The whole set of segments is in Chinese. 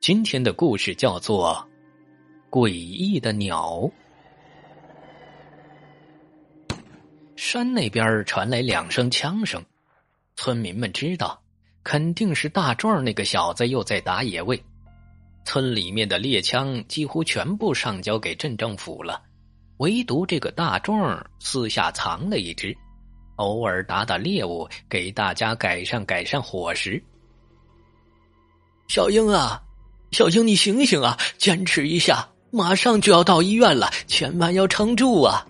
今天的故事叫做《诡异的鸟》。山那边传来两声枪声，村民们知道，肯定是大壮那个小子又在打野味。村里面的猎枪几乎全部上交给镇政府了，唯独这个大壮私下藏了一只，偶尔打打猎物，给大家改善改善伙食。小英啊，小英，你醒醒啊，坚持一下，马上就要到医院了，千万要撑住啊！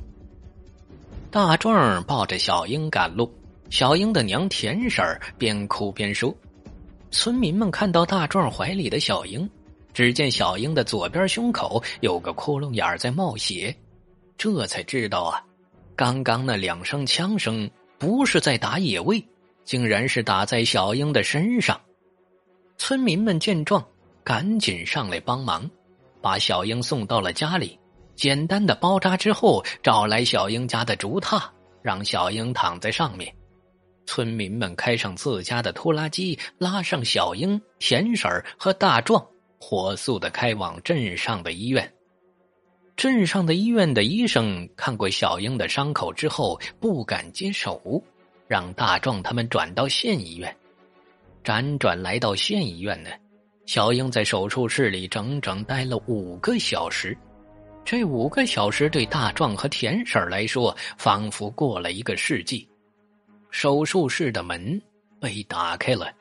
大壮抱着小英赶路，小英的娘田婶边哭边说：“村民们看到大壮怀里的小英。”只见小英的左边胸口有个窟窿眼在冒血，这才知道啊，刚刚那两声枪声不是在打野味，竟然是打在小英的身上。村民们见状，赶紧上来帮忙，把小英送到了家里。简单的包扎之后，找来小英家的竹榻，让小英躺在上面。村民们开上自家的拖拉机，拉上小英、田婶和大壮。火速的开往镇上的医院。镇上的医院的医生看过小英的伤口之后，不敢接手，让大壮他们转到县医院。辗转来到县医院呢，小英在手术室里整整待了五个小时。这五个小时对大壮和田婶来说，仿佛过了一个世纪。手术室的门被打开了。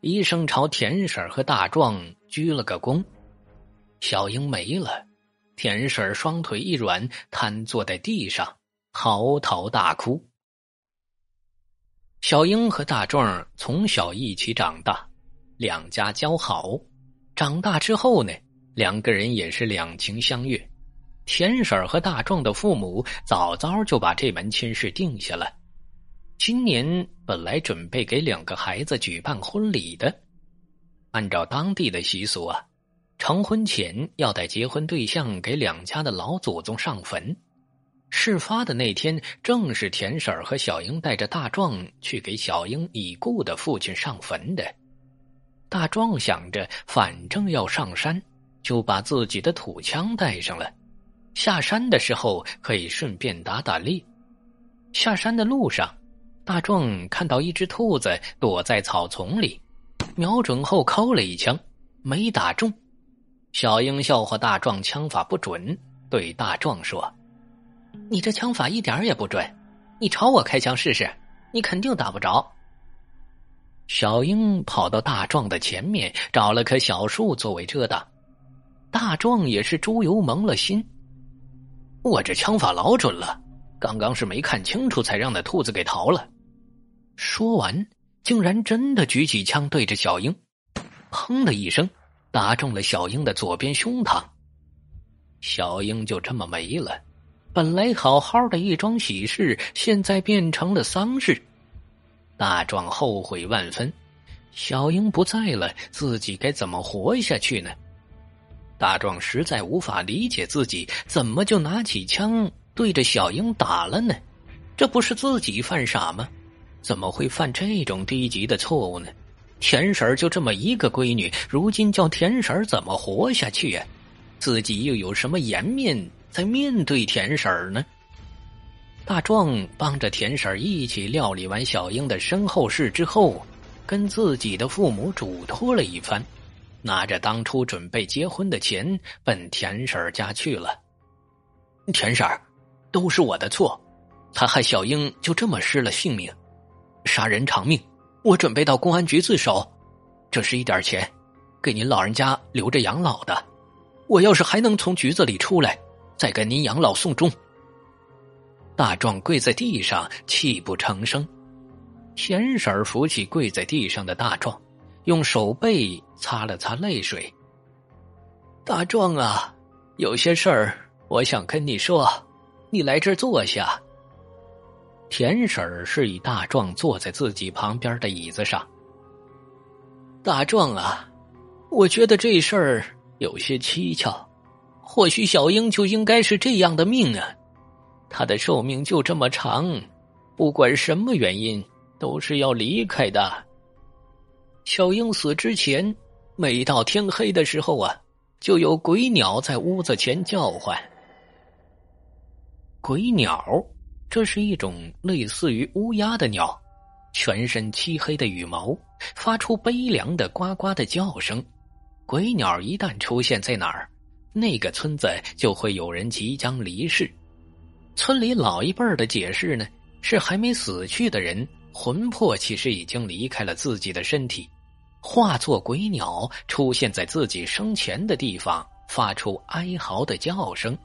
医生朝田婶和大壮鞠了个躬，小英没了。田婶双腿一软，瘫坐在地上，嚎啕大哭。小英和大壮从小一起长大，两家交好。长大之后呢，两个人也是两情相悦。田婶和大壮的父母早早就把这门亲事定下了。今年本来准备给两个孩子举办婚礼的，按照当地的习俗啊，成婚前要带结婚对象给两家的老祖宗上坟。事发的那天，正是田婶和小英带着大壮去给小英已故的父亲上坟的。大壮想着，反正要上山，就把自己的土枪带上了，下山的时候可以顺便打打猎。下山的路上。大壮看到一只兔子躲在草丛里，瞄准后扣了一枪，没打中。小英笑话大壮枪法不准，对大壮说：“你这枪法一点也不准，你朝我开枪试试，你肯定打不着。”小英跑到大壮的前面，找了棵小树作为遮挡。大壮也是猪油蒙了心，我这枪法老准了，刚刚是没看清楚，才让那兔子给逃了。说完，竟然真的举起枪对着小英，砰的一声，打中了小英的左边胸膛。小英就这么没了。本来好好的一桩喜事，现在变成了丧事。大壮后悔万分。小英不在了，自己该怎么活下去呢？大壮实在无法理解自己怎么就拿起枪对着小英打了呢？这不是自己犯傻吗？怎么会犯这种低级的错误呢？田婶就这么一个闺女，如今叫田婶怎么活下去呀？自己又有什么颜面在面对田婶呢？大壮帮着田婶一起料理完小英的身后事之后，跟自己的父母嘱托了一番，拿着当初准备结婚的钱奔田婶家去了。田婶都是我的错，他害小英就这么失了性命。杀人偿命，我准备到公安局自首。这是一点钱，给您老人家留着养老的。我要是还能从局子里出来，再给您养老送终。大壮跪在地上，泣不成声。田婶扶起跪在地上的大壮，用手背擦了擦泪水。大壮啊，有些事儿我想跟你说，你来这儿坐下。田婶示意大壮坐在自己旁边的椅子上。大壮啊，我觉得这事儿有些蹊跷。或许小英就应该是这样的命啊，他的寿命就这么长，不管什么原因都是要离开的。小英死之前，每到天黑的时候啊，就有鬼鸟在屋子前叫唤。鬼鸟，这是一种类似于乌鸦的鸟，全身漆黑的羽毛，发出悲凉的呱呱的叫声。鬼鸟一旦出现在哪儿，那个村子就会有人即将离世。村里老一辈的解释呢，是还没死去的人魂魄其实已经离开了自己的身体，化作鬼鸟出现在自己生前的地方，发出哀嚎的叫声。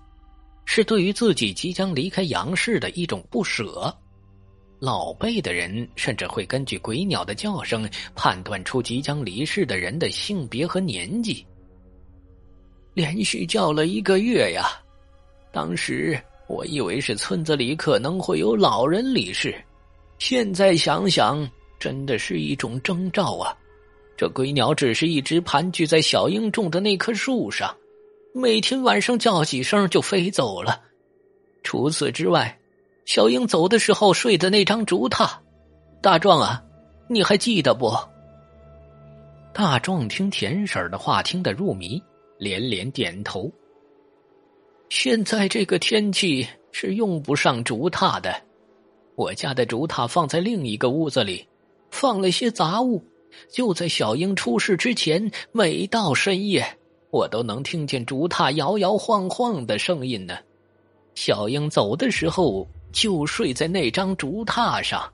是对于自己即将离开阳世的一种不舍。老辈的人甚至会根据鬼鸟的叫声判断出即将离世的人的性别和年纪。连续叫了一个月呀，当时我以为是村子里可能会有老人离世，现在想想，真的是一种征兆啊！这鬼鸟只是一直盘踞在小英种的那棵树上。每天晚上叫几声就飞走了。除此之外，小英走的时候睡的那张竹榻，大壮啊，你还记得不？大壮听田婶的话听得入迷，连连点头。现在这个天气是用不上竹榻的，我家的竹榻放在另一个屋子里，放了些杂物。就在小英出事之前，每到深夜。我都能听见竹榻摇摇晃晃的声音呢。小英走的时候就睡在那张竹榻上，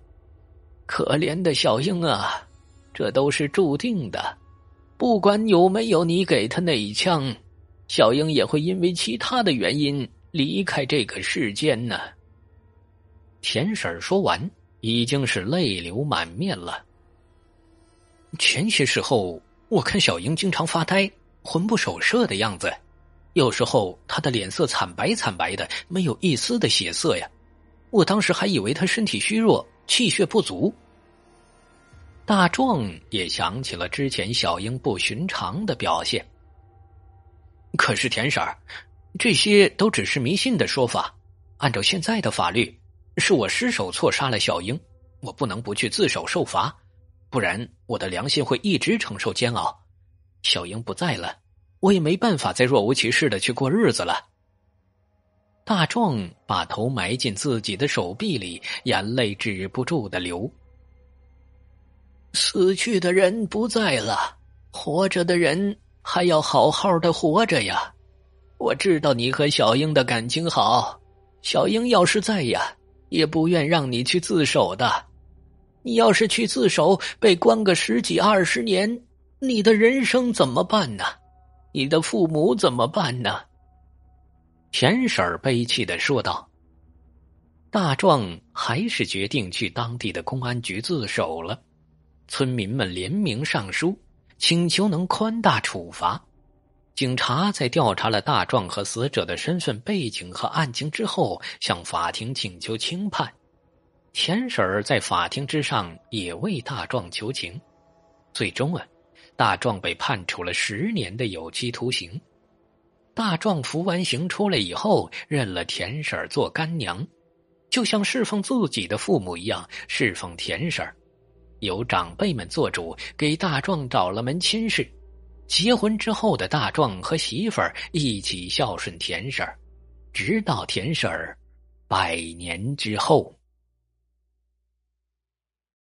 可怜的小英啊，这都是注定的。不管有没有你给他那一枪，小英也会因为其他的原因离开这个世间呢。田婶说完，已经是泪流满面了。前些时候，我看小英经常发呆。魂不守舍的样子，有时候她的脸色惨白惨白的，没有一丝的血色呀。我当时还以为她身体虚弱，气血不足。大壮也想起了之前小英不寻常的表现。可是田婶儿，这些都只是迷信的说法。按照现在的法律，是我失手错杀了小英，我不能不去自首受罚，不然我的良心会一直承受煎熬。小英不在了，我也没办法再若无其事的去过日子了。大壮把头埋进自己的手臂里，眼泪止不住的流。死去的人不在了，活着的人还要好好的活着呀。我知道你和小英的感情好，小英要是在呀，也不愿让你去自首的。你要是去自首，被关个十几二十年。你的人生怎么办呢？你的父母怎么办呢？田婶儿悲泣的说道。大壮还是决定去当地的公安局自首了。村民们联名上书，请求能宽大处罚。警察在调查了大壮和死者的身份背景和案情之后，向法庭请求轻判。田婶儿在法庭之上也为大壮求情，最终啊。大壮被判处了十年的有期徒刑。大壮服完刑出来以后，认了田婶儿做干娘，就像侍奉自己的父母一样侍奉田婶儿由长辈们做主，给大壮找了门亲事。结婚之后的大壮和媳妇儿一起孝顺田婶儿直到田婶儿百年之后。